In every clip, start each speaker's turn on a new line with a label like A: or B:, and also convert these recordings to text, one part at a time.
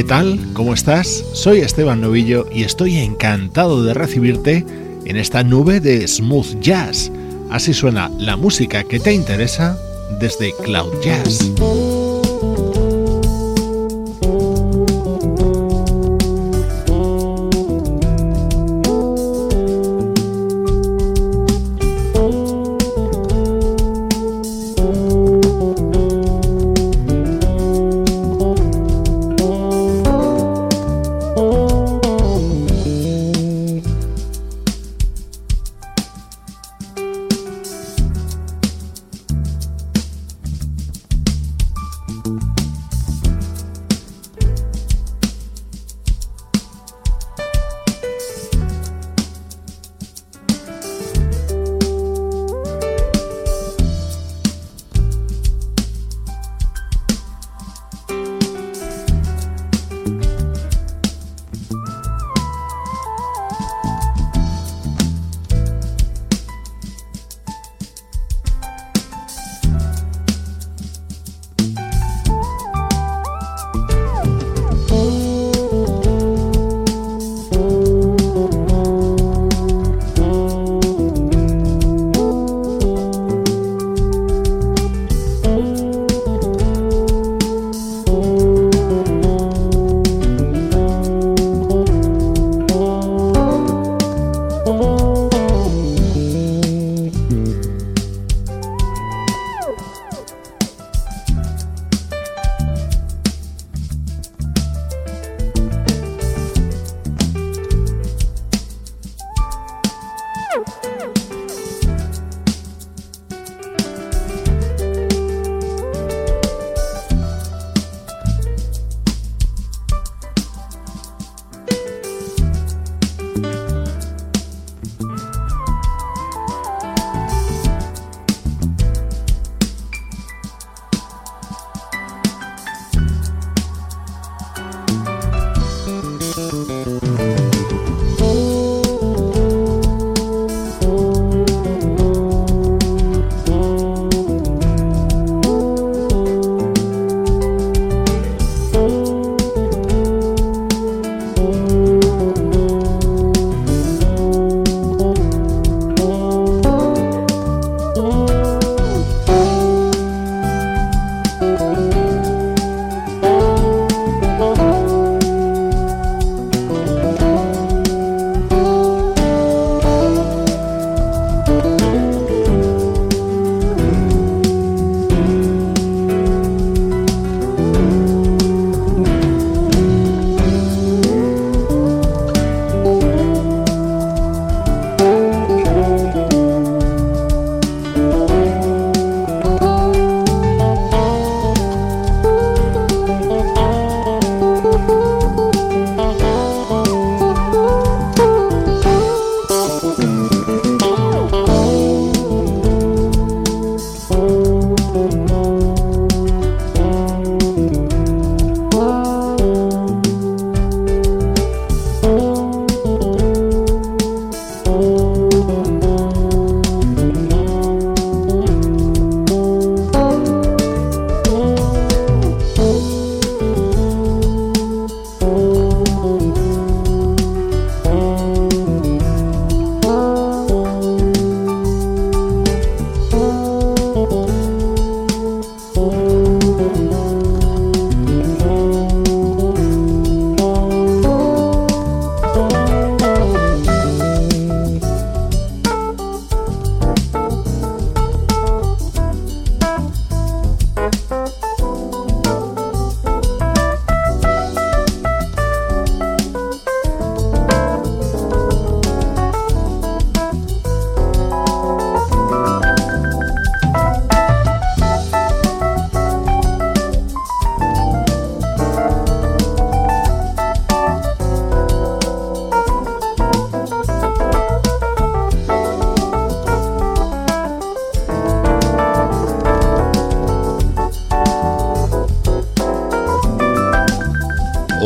A: ¿Qué tal? ¿Cómo estás? Soy Esteban Novillo y estoy encantado de recibirte en esta nube de smooth jazz. Así suena la música que te interesa desde Cloud Jazz.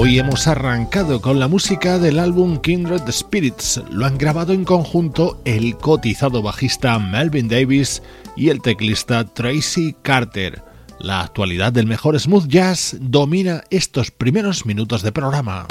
A: Hoy hemos arrancado con la música del álbum Kindred Spirits. Lo han grabado en conjunto el cotizado bajista Melvin Davis y el teclista Tracy Carter. La actualidad del mejor smooth jazz domina estos primeros minutos de programa.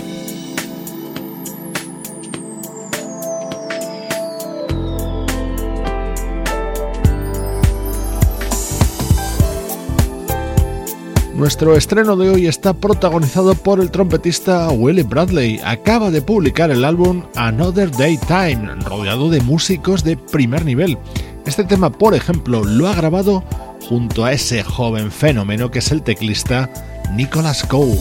A: Nuestro estreno de hoy está protagonizado por el trompetista Willie Bradley. Acaba de publicar el álbum Another Daytime, rodeado de músicos de primer nivel. Este tema, por ejemplo, lo ha grabado junto a ese joven fenómeno que es el teclista Nicholas Cole.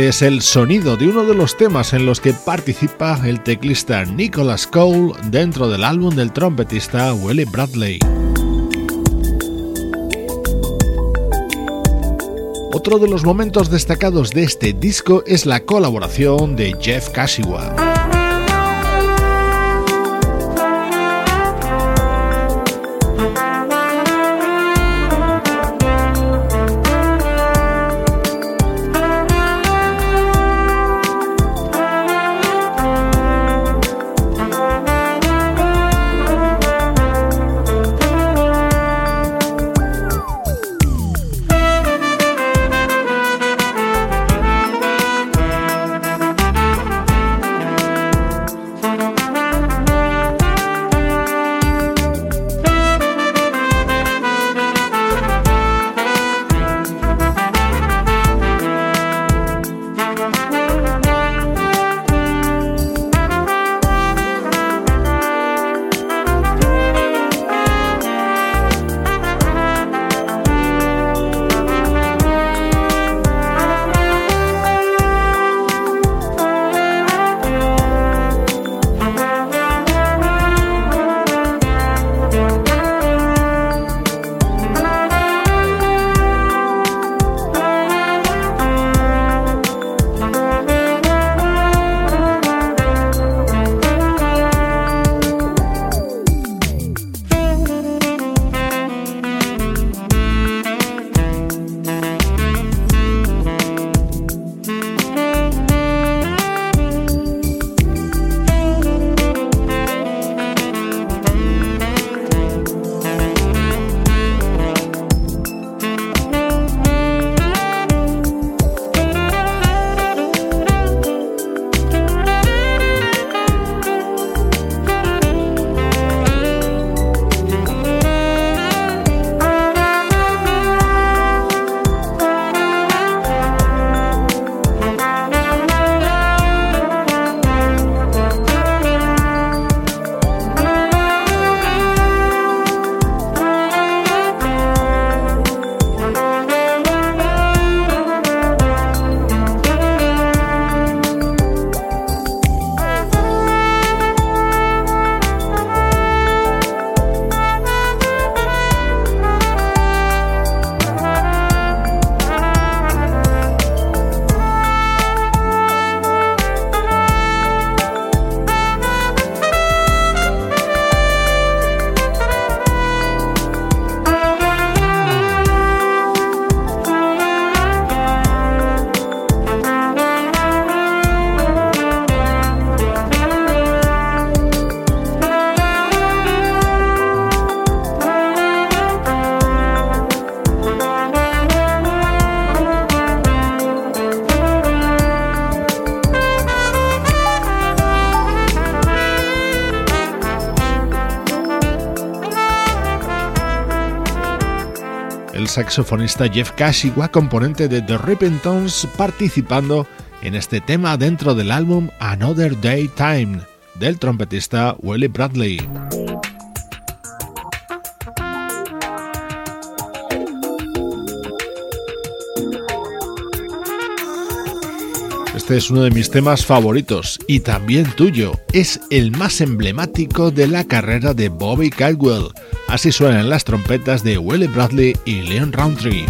A: Este es el sonido de uno de los temas en los que participa el teclista Nicholas Cole dentro del álbum del trompetista Willie Bradley. Otro de los momentos destacados de este disco es la colaboración de Jeff Kashiwa. Saxofonista Jeff Kashiwa, componente de The Tones, participando en este tema dentro del álbum Another Day Time del trompetista Willie Bradley. Este es uno de mis temas favoritos y también tuyo. Es el más emblemático de la carrera de Bobby Caldwell. Así suenan las trompetas de Willie Bradley y Leon Roundtree.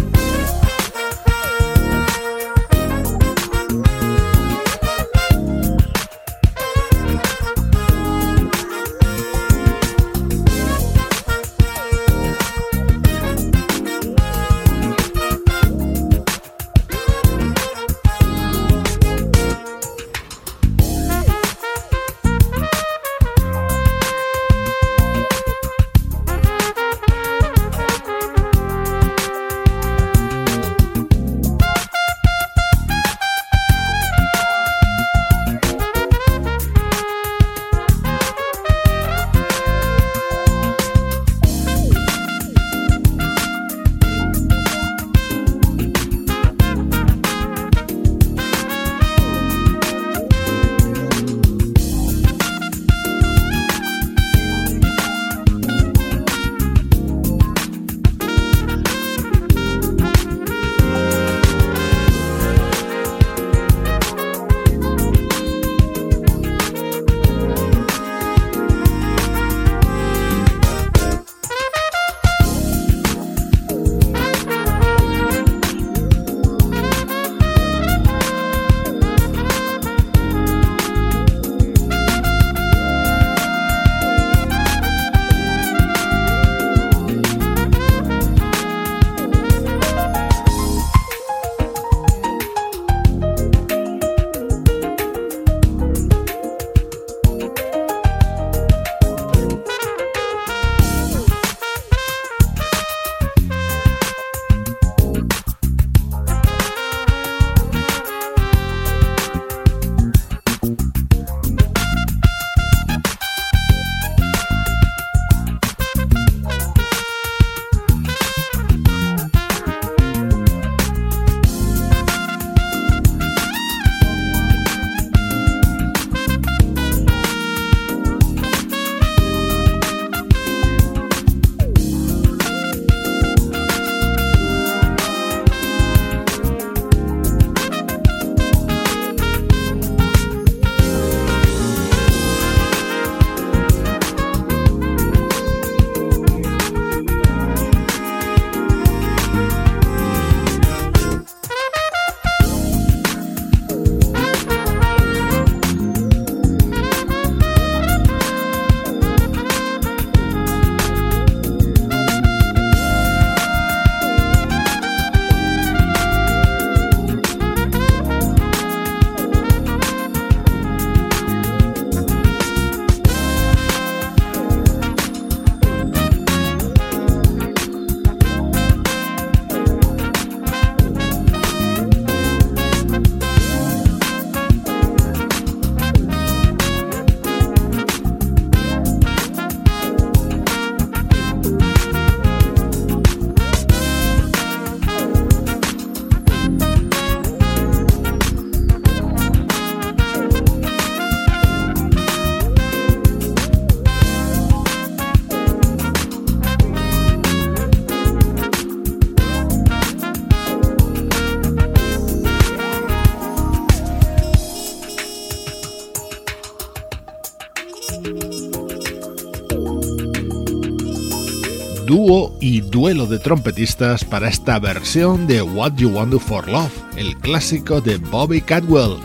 A: Dúo y duelo de trompetistas para esta versión de What You Want Do For Love, el clásico de Bobby Cadwell.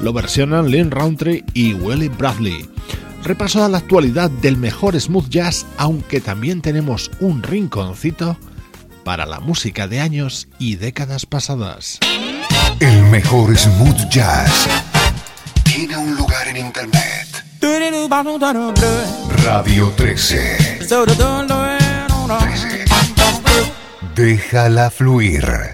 A: Lo versionan Lynn Roundtree y Willie Bradley. Repaso a la actualidad del mejor smooth jazz, aunque también tenemos un rinconcito para la música de años y décadas pasadas.
B: El mejor smooth jazz tiene un lugar en internet. Radio 13. Déjala fluir.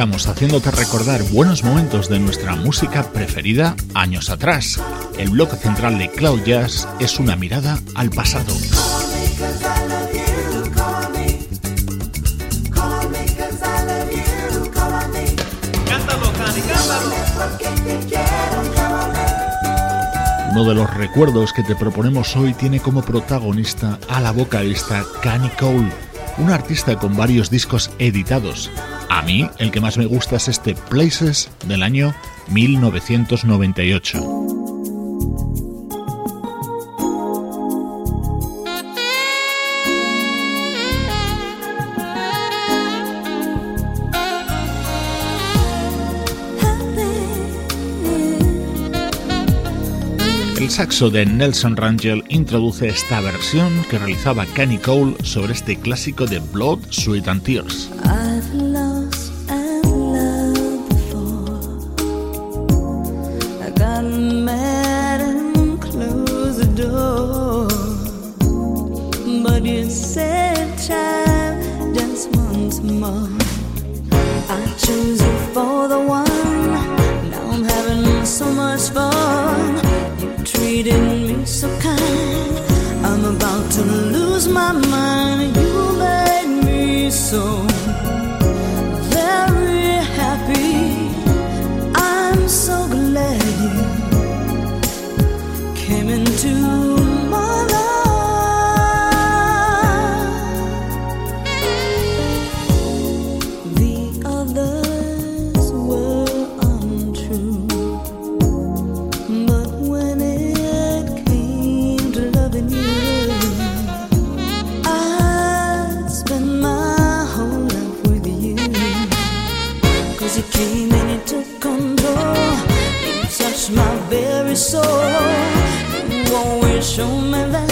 C: Estamos haciéndote recordar buenos momentos de nuestra música preferida años atrás. El bloque central de Cloud Jazz es una mirada al pasado. Uno de los recuerdos que te proponemos hoy tiene como protagonista a la vocalista Canny Cole, una artista con varios discos editados a mí el que más me gusta es este Places del año 1998. El saxo de Nelson Rangel introduce esta versión que realizaba Kenny Cole sobre este clásico de Blood, Sweat and Tears.
A: to
C: lose my mind. You made me so. Wish show me that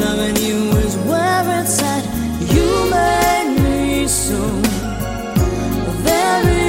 C: loving you is where it's at. You made me so very.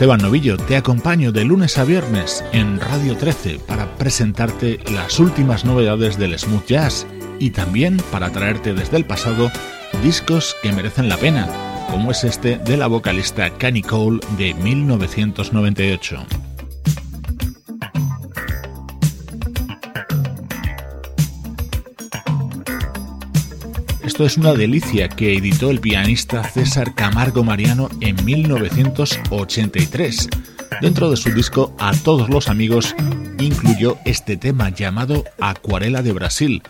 A: Esteban Novillo, te acompaño de lunes a viernes en Radio 13 para presentarte las últimas novedades del smooth jazz y también para traerte desde el pasado discos que merecen la pena, como es este de la vocalista Canny Cole de 1998. Esto es una delicia que editó el pianista César Camargo Mariano en 1983. Dentro de su disco A todos los amigos incluyó este tema llamado Acuarela de Brasil,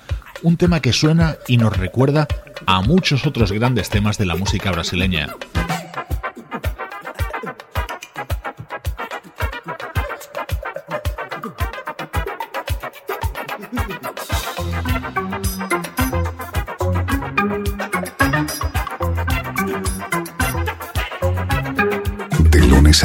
A: un tema que suena y nos recuerda a muchos otros grandes temas de la música brasileña.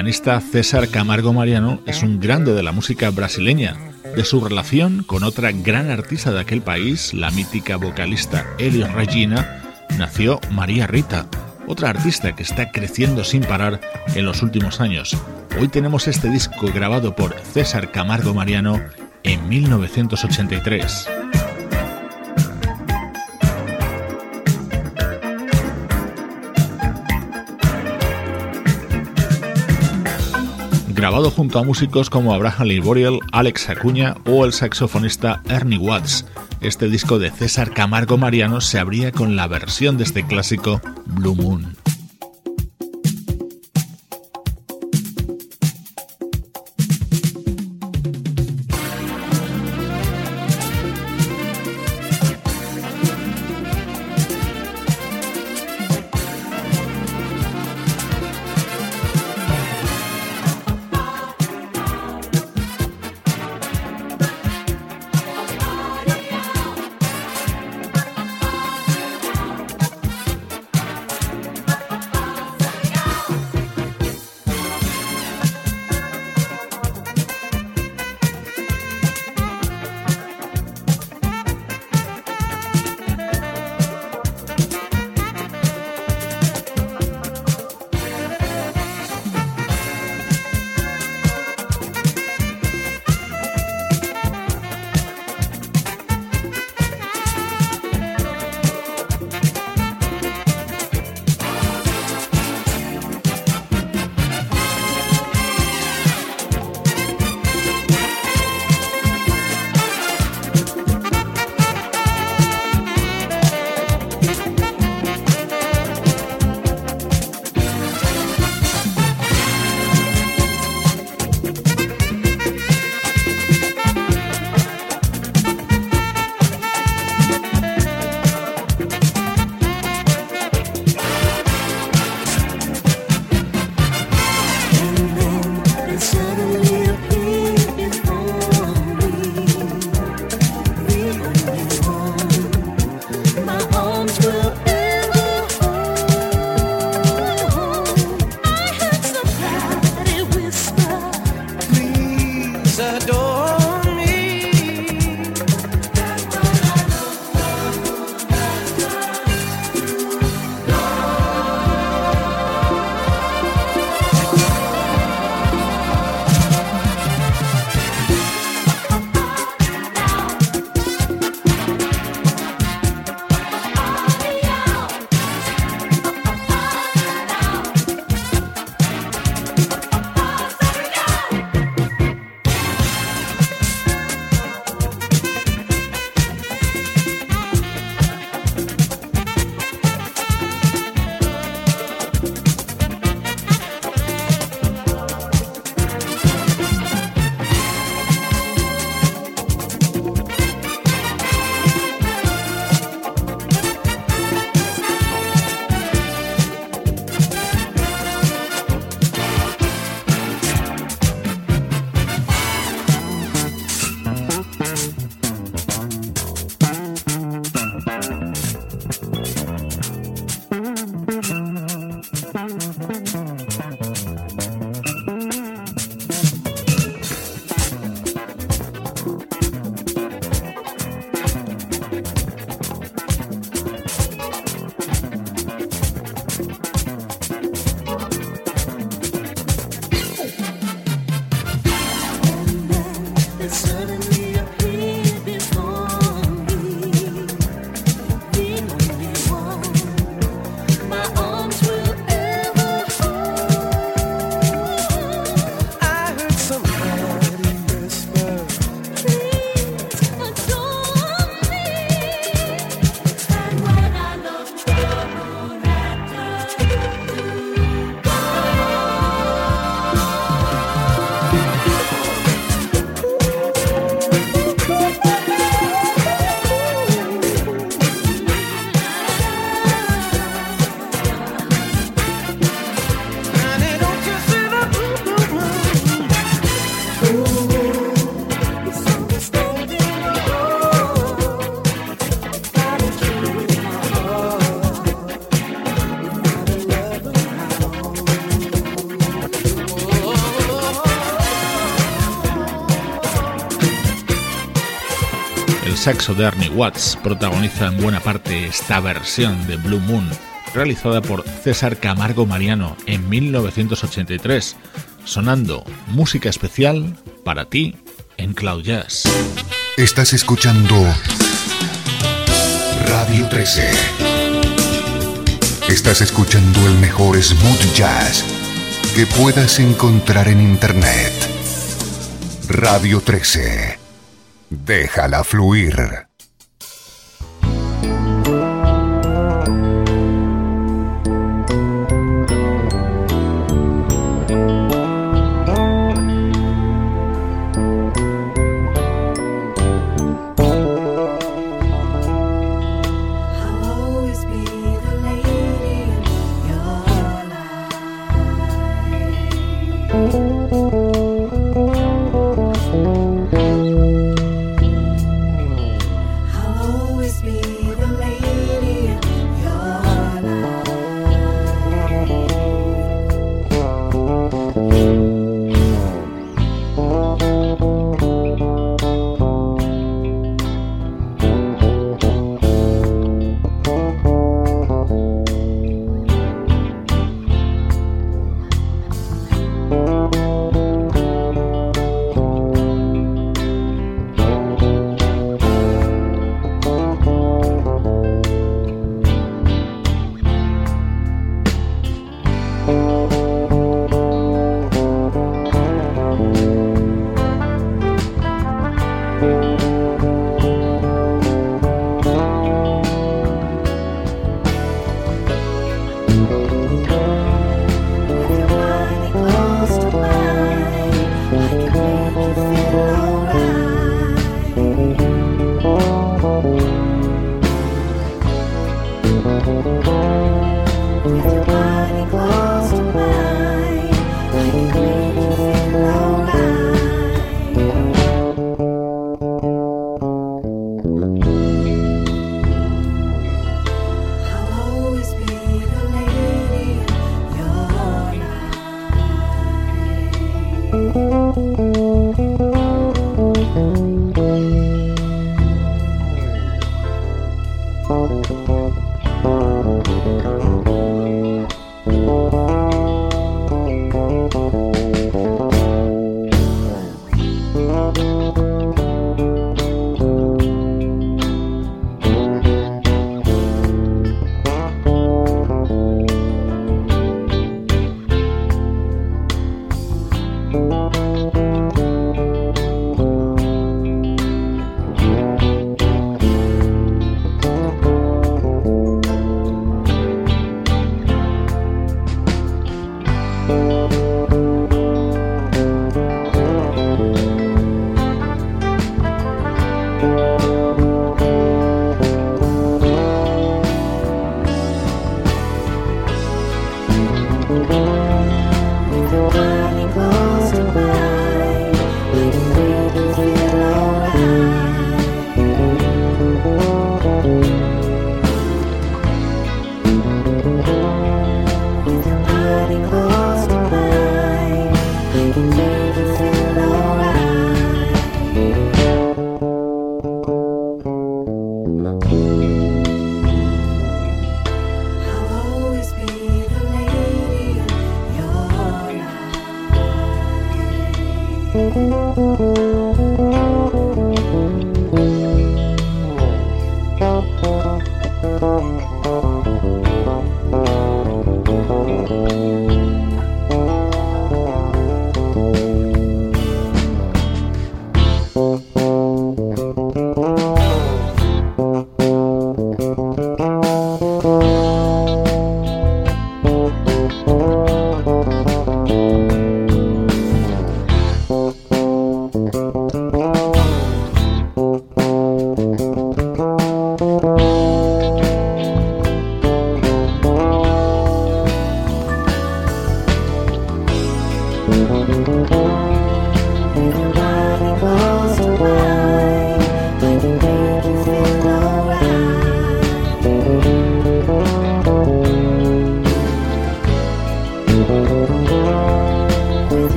A: pianista César Camargo Mariano es un grande de la música brasileña. De su relación con otra gran artista de aquel país, la mítica vocalista Elis Regina, nació María Rita, otra artista que está creciendo sin parar en los últimos años. Hoy tenemos este disco grabado por César Camargo Mariano en 1983. Grabado junto a músicos como Abraham Lee Boreal, Alex Acuña o el saxofonista Ernie Watts. Este disco de César Camargo Mariano se abría con la versión de este clásico Blue Moon. Saxo de Ernie Watts protagoniza en buena parte esta versión de Blue Moon, realizada por César Camargo Mariano en 1983, sonando música especial para ti en Cloud Jazz.
C: Estás escuchando Radio 13. Estás escuchando el mejor smooth jazz que puedas encontrar en Internet. Radio 13. Déjala fluir.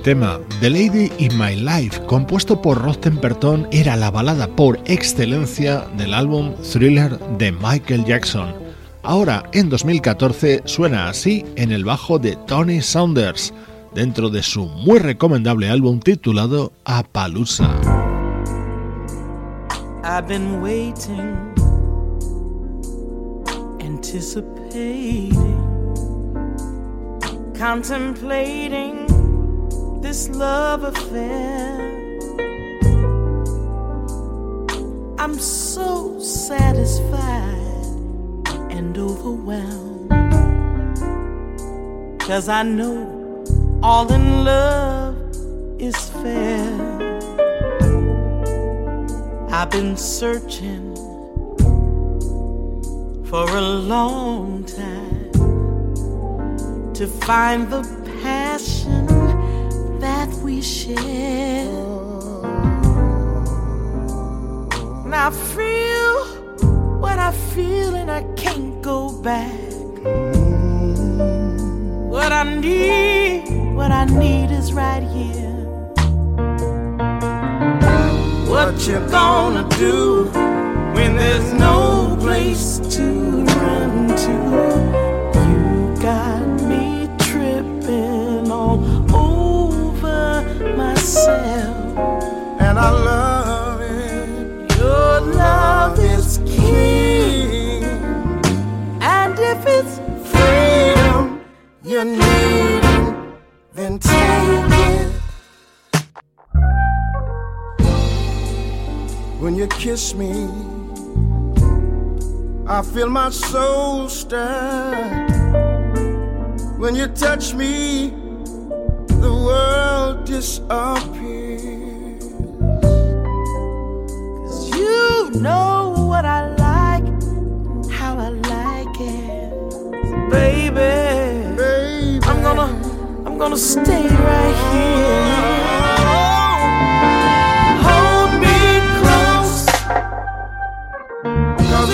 A: Tema, The Lady in My Life, compuesto por Rod Temperton, era la balada por excelencia del álbum Thriller de Michael Jackson. Ahora, en 2014, suena así en el bajo de Tony Saunders, dentro de su muy recomendable álbum titulado
C: anticipating, contemplating this love affair. I'm so satisfied and overwhelmed. Cause I know all in love is fair. I've been searching for a long time to find the we share. And I feel what I feel, and I can't go back. What I need, what I need is right here. What you gonna do when there's no place to run to? Myself, and I love it. Your love is king, and if it's freedom you need, then take it. When you kiss me, I feel my soul stir. When you touch me, the world disappears. Cause you know what I like, how I like it. baby, baby, I'm gonna, I'm gonna stay right here. Hold me close,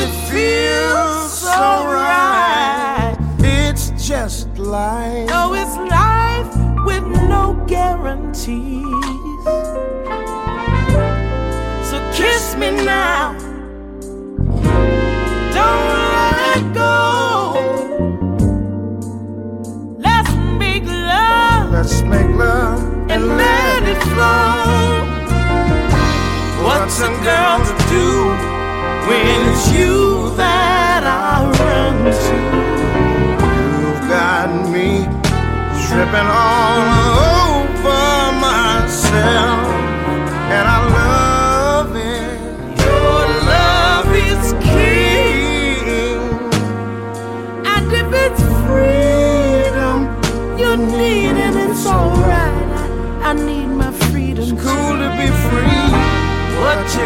C: it feels so right. It's just like, oh, guarantees. So kiss me now. Don't let go. Let's make love. Let's make love and let it flow. What's a girl to do when it's you that I run to? You've got me tripping all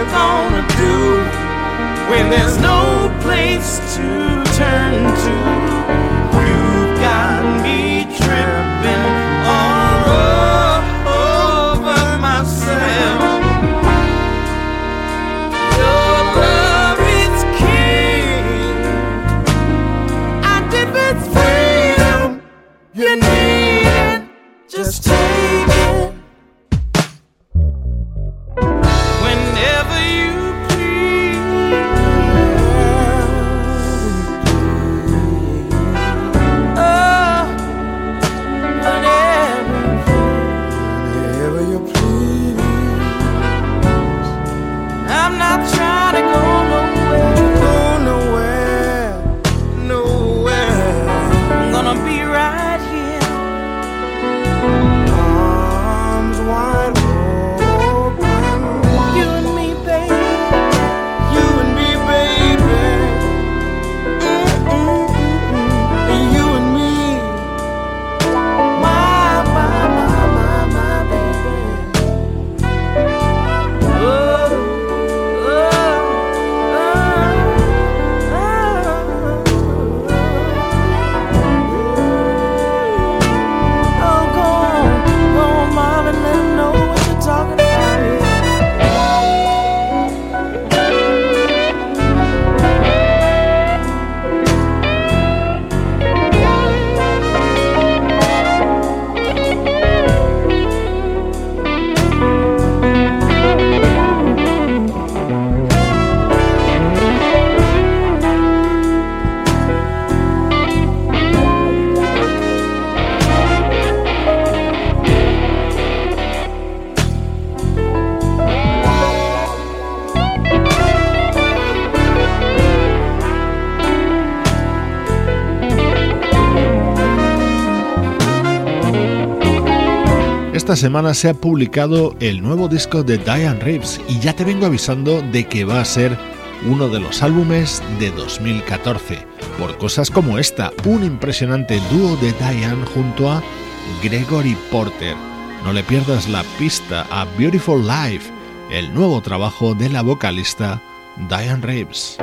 C: you gonna do when there's no place to turn to?
A: Esta semana se ha publicado el nuevo disco de Diane Reeves y ya te vengo avisando de que va a ser uno de los álbumes de 2014, por cosas como esta, un impresionante dúo de Diane junto a Gregory Porter. No le pierdas la pista a Beautiful Life, el nuevo trabajo de la vocalista Diane Reeves.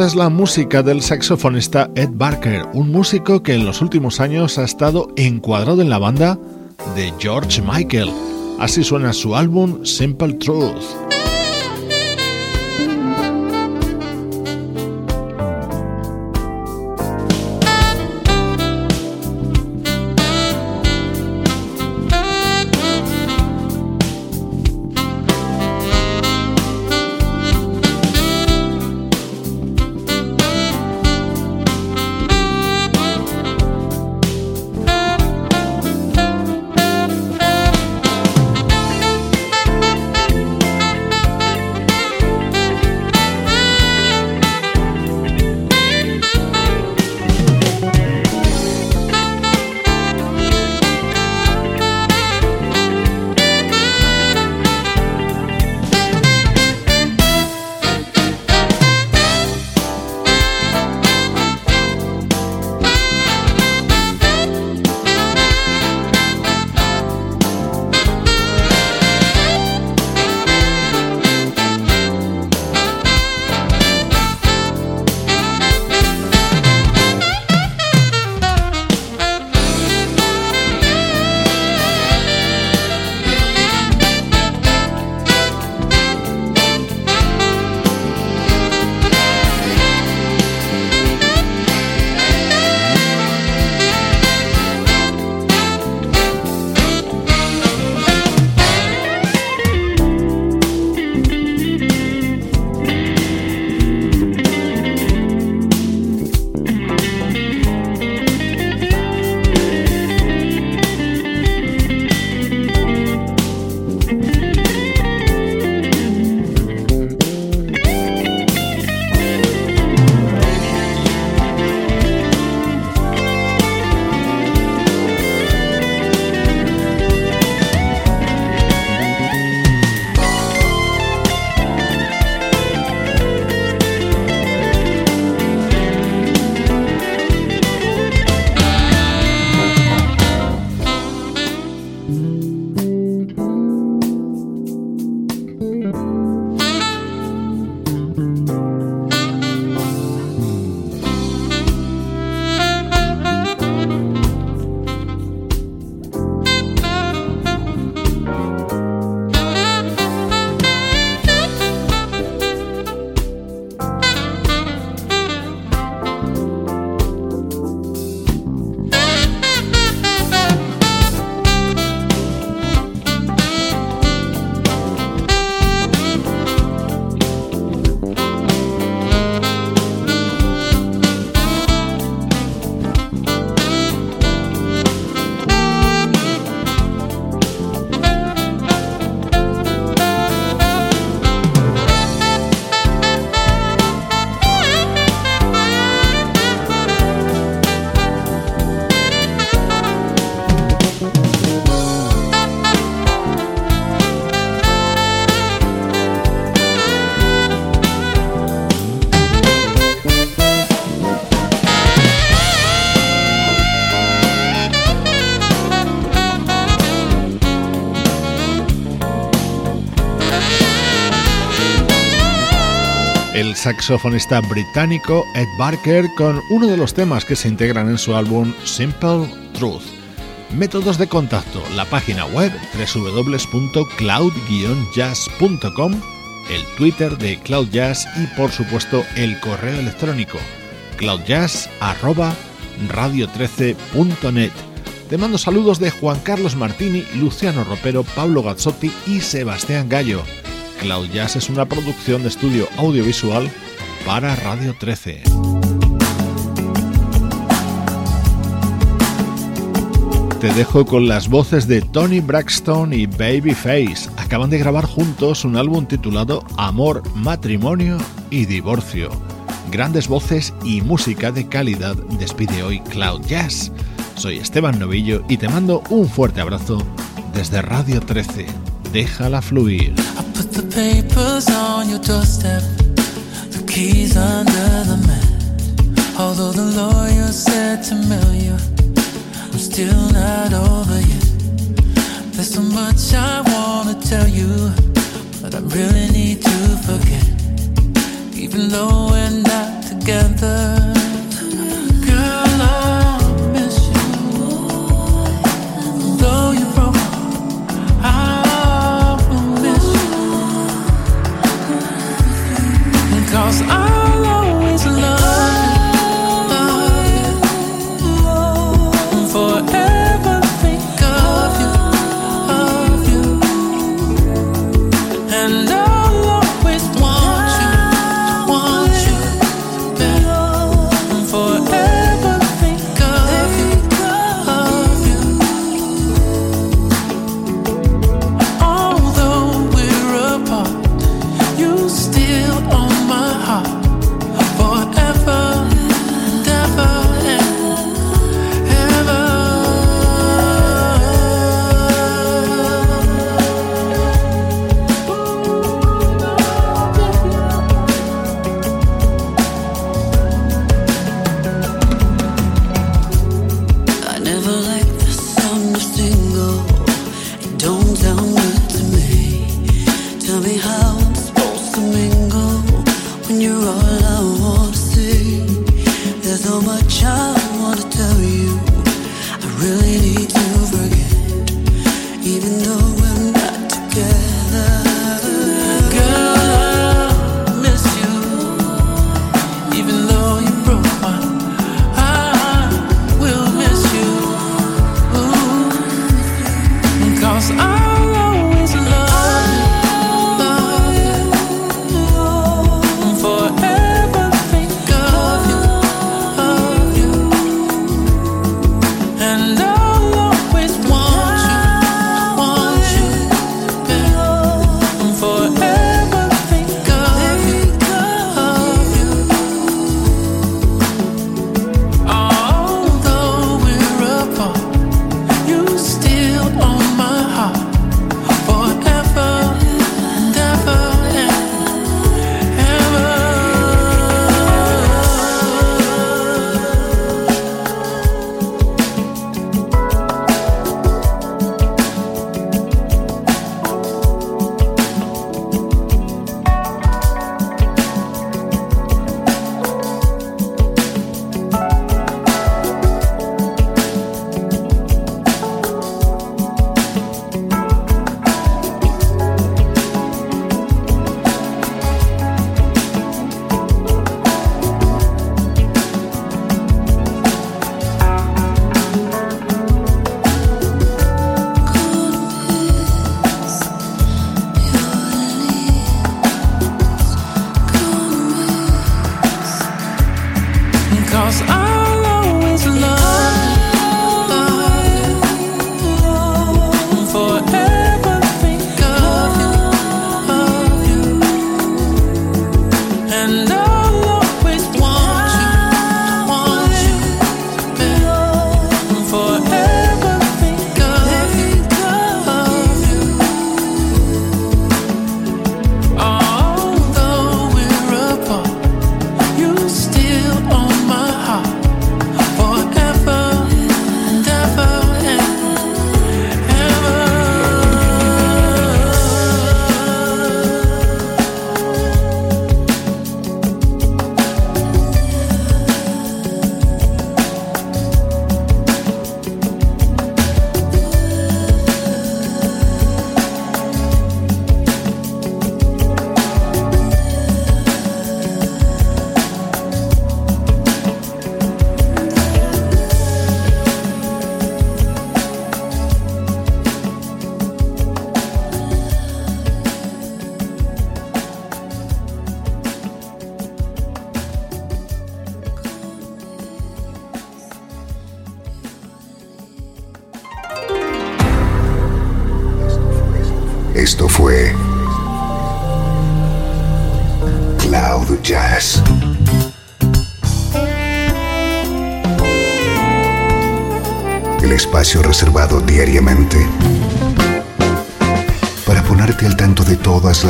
A: Esta es la música del saxofonista Ed Barker, un músico que en los últimos años ha estado encuadrado en la banda de George Michael. Así suena su álbum Simple Truth. Saxofonista británico Ed Barker con uno de los temas que se integran en su álbum Simple Truth. Métodos de contacto, la página web www.cloud-jazz.com, el Twitter de Cloud Jazz y por supuesto el correo electrónico cloudjazz@radio13.net. Te mando saludos de Juan Carlos Martini, Luciano Ropero, Pablo Gazzotti y Sebastián Gallo. Cloud Jazz es una producción de estudio audiovisual para Radio 13. Te dejo con las voces de Tony Braxton y Babyface acaban de grabar juntos un álbum titulado Amor, Matrimonio y Divorcio. Grandes voces y música de calidad despide hoy Cloud Jazz. Soy Esteban Novillo y te mando un fuerte abrazo desde Radio 13. Déjala fluir.
D: Although the lawyer said to mail you, I'm still not over yet. There's so much I wanna tell you, but I really need to forget. Even though we're not together.
B: cause I tell you I really need to forget, even though.